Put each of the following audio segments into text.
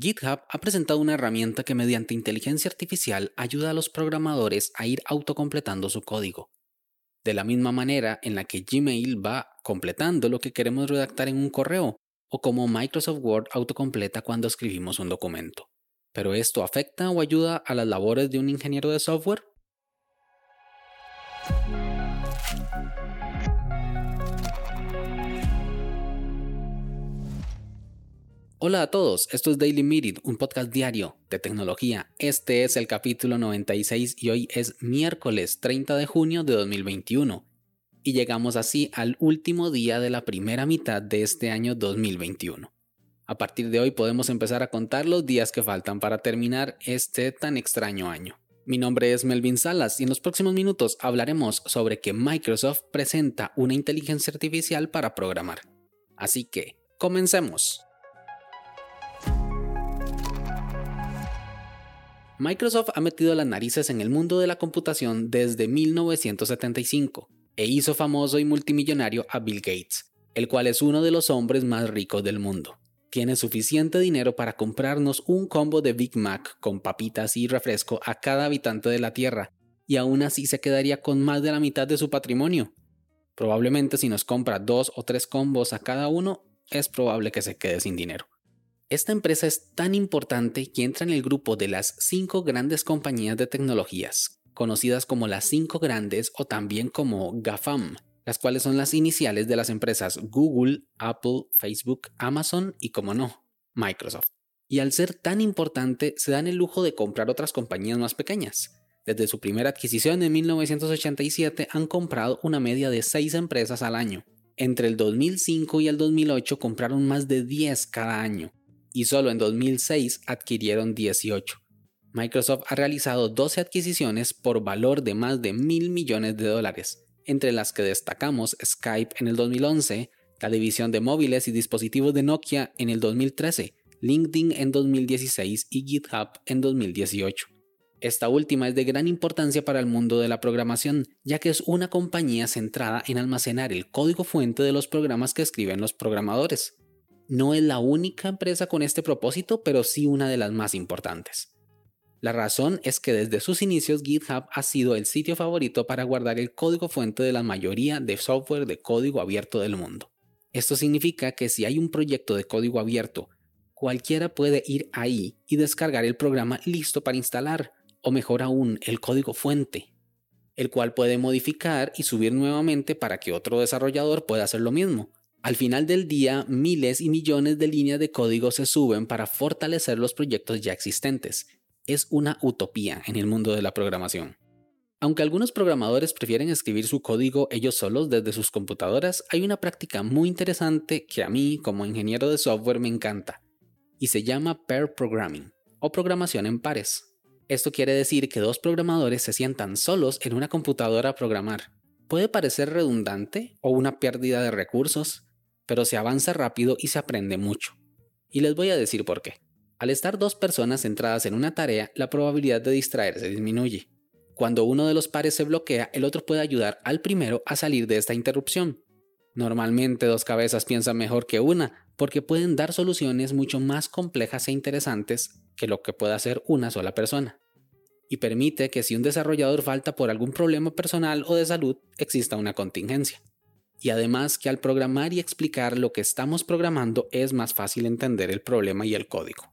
GitHub ha presentado una herramienta que mediante inteligencia artificial ayuda a los programadores a ir autocompletando su código. De la misma manera en la que Gmail va completando lo que queremos redactar en un correo, o como Microsoft Word autocompleta cuando escribimos un documento. ¿Pero esto afecta o ayuda a las labores de un ingeniero de software? Hola a todos, esto es Daily Meeting, un podcast diario de tecnología. Este es el capítulo 96 y hoy es miércoles 30 de junio de 2021. Y llegamos así al último día de la primera mitad de este año 2021. A partir de hoy podemos empezar a contar los días que faltan para terminar este tan extraño año. Mi nombre es Melvin Salas y en los próximos minutos hablaremos sobre que Microsoft presenta una inteligencia artificial para programar. Así que, comencemos. Microsoft ha metido las narices en el mundo de la computación desde 1975 e hizo famoso y multimillonario a Bill Gates, el cual es uno de los hombres más ricos del mundo. Tiene suficiente dinero para comprarnos un combo de Big Mac con papitas y refresco a cada habitante de la Tierra, y aún así se quedaría con más de la mitad de su patrimonio. Probablemente si nos compra dos o tres combos a cada uno, es probable que se quede sin dinero. Esta empresa es tan importante que entra en el grupo de las cinco grandes compañías de tecnologías, conocidas como las cinco grandes o también como GAFAM, las cuales son las iniciales de las empresas Google, Apple, Facebook, Amazon y, como no, Microsoft. Y al ser tan importante, se dan el lujo de comprar otras compañías más pequeñas. Desde su primera adquisición en 1987 han comprado una media de 6 empresas al año. Entre el 2005 y el 2008 compraron más de 10 cada año, y solo en 2006 adquirieron 18. Microsoft ha realizado 12 adquisiciones por valor de más de mil millones de dólares, entre las que destacamos Skype en el 2011, la división de móviles y dispositivos de Nokia en el 2013, LinkedIn en 2016 y GitHub en 2018. Esta última es de gran importancia para el mundo de la programación, ya que es una compañía centrada en almacenar el código fuente de los programas que escriben los programadores. No es la única empresa con este propósito, pero sí una de las más importantes. La razón es que desde sus inicios GitHub ha sido el sitio favorito para guardar el código fuente de la mayoría de software de código abierto del mundo. Esto significa que si hay un proyecto de código abierto, cualquiera puede ir ahí y descargar el programa listo para instalar, o mejor aún, el código fuente, el cual puede modificar y subir nuevamente para que otro desarrollador pueda hacer lo mismo, al final del día, miles y millones de líneas de código se suben para fortalecer los proyectos ya existentes. Es una utopía en el mundo de la programación. Aunque algunos programadores prefieren escribir su código ellos solos desde sus computadoras, hay una práctica muy interesante que a mí, como ingeniero de software, me encanta, y se llama pair programming, o programación en pares. Esto quiere decir que dos programadores se sientan solos en una computadora a programar. Puede parecer redundante o una pérdida de recursos, pero se avanza rápido y se aprende mucho. Y les voy a decir por qué. Al estar dos personas centradas en una tarea, la probabilidad de distraerse disminuye. Cuando uno de los pares se bloquea, el otro puede ayudar al primero a salir de esta interrupción. Normalmente dos cabezas piensan mejor que una, porque pueden dar soluciones mucho más complejas e interesantes que lo que puede hacer una sola persona. Y permite que si un desarrollador falta por algún problema personal o de salud, exista una contingencia y además que al programar y explicar lo que estamos programando es más fácil entender el problema y el código.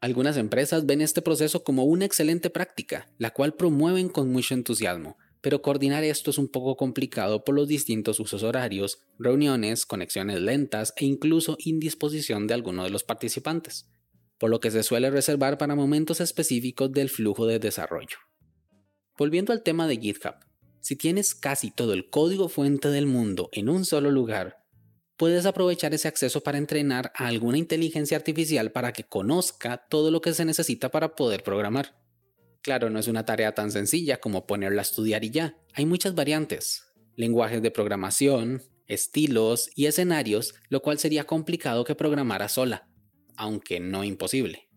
Algunas empresas ven este proceso como una excelente práctica, la cual promueven con mucho entusiasmo, pero coordinar esto es un poco complicado por los distintos usos horarios, reuniones, conexiones lentas e incluso indisposición de alguno de los participantes, por lo que se suele reservar para momentos específicos del flujo de desarrollo. Volviendo al tema de GitHub, si tienes casi todo el código fuente del mundo en un solo lugar, puedes aprovechar ese acceso para entrenar a alguna inteligencia artificial para que conozca todo lo que se necesita para poder programar. Claro, no es una tarea tan sencilla como ponerla a estudiar y ya. Hay muchas variantes, lenguajes de programación, estilos y escenarios, lo cual sería complicado que programara sola, aunque no imposible.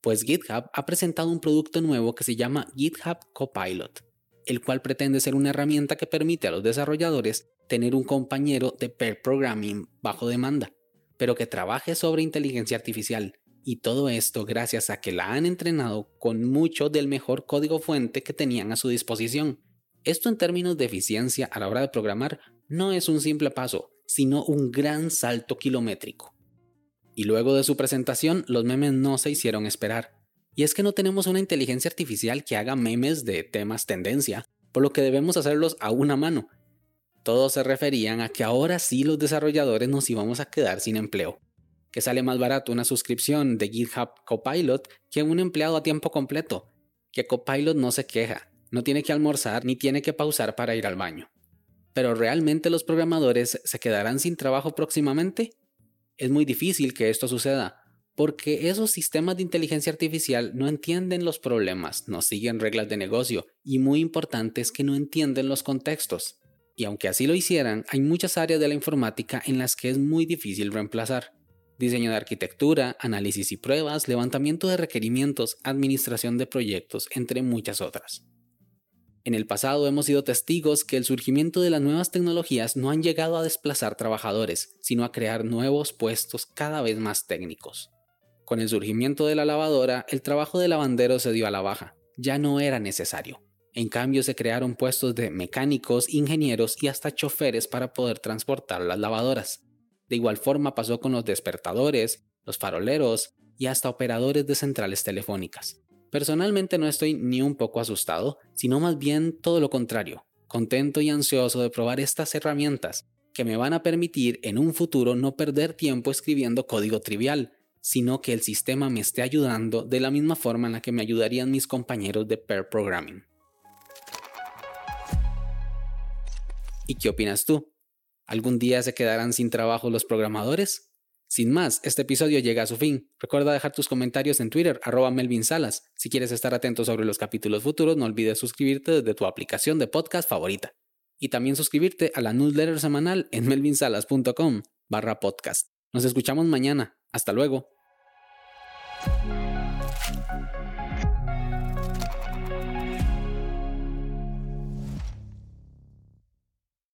Pues GitHub ha presentado un producto nuevo que se llama GitHub Copilot, el cual pretende ser una herramienta que permite a los desarrolladores tener un compañero de pair programming bajo demanda, pero que trabaje sobre inteligencia artificial y todo esto gracias a que la han entrenado con mucho del mejor código fuente que tenían a su disposición. Esto en términos de eficiencia a la hora de programar no es un simple paso, sino un gran salto kilométrico. Y luego de su presentación, los memes no se hicieron esperar. Y es que no tenemos una inteligencia artificial que haga memes de temas tendencia, por lo que debemos hacerlos a una mano. Todos se referían a que ahora sí los desarrolladores nos íbamos a quedar sin empleo que sale más barato una suscripción de GitHub Copilot que un empleado a tiempo completo, que Copilot no se queja, no tiene que almorzar ni tiene que pausar para ir al baño. Pero ¿realmente los programadores se quedarán sin trabajo próximamente? Es muy difícil que esto suceda, porque esos sistemas de inteligencia artificial no entienden los problemas, no siguen reglas de negocio y muy importante es que no entienden los contextos. Y aunque así lo hicieran, hay muchas áreas de la informática en las que es muy difícil reemplazar diseño de arquitectura, análisis y pruebas, levantamiento de requerimientos, administración de proyectos, entre muchas otras. En el pasado hemos sido testigos que el surgimiento de las nuevas tecnologías no han llegado a desplazar trabajadores, sino a crear nuevos puestos cada vez más técnicos. Con el surgimiento de la lavadora, el trabajo de lavandero se dio a la baja, ya no era necesario. En cambio, se crearon puestos de mecánicos, ingenieros y hasta choferes para poder transportar las lavadoras. De igual forma pasó con los despertadores, los faroleros y hasta operadores de centrales telefónicas. Personalmente no estoy ni un poco asustado, sino más bien todo lo contrario, contento y ansioso de probar estas herramientas que me van a permitir en un futuro no perder tiempo escribiendo código trivial, sino que el sistema me esté ayudando de la misma forma en la que me ayudarían mis compañeros de pair programming. ¿Y qué opinas tú? ¿Algún día se quedarán sin trabajo los programadores? Sin más, este episodio llega a su fin. Recuerda dejar tus comentarios en Twitter, arroba Melvin Salas. Si quieres estar atento sobre los capítulos futuros, no olvides suscribirte desde tu aplicación de podcast favorita. Y también suscribirte a la newsletter semanal en melvinsalas.com barra podcast. Nos escuchamos mañana. Hasta luego.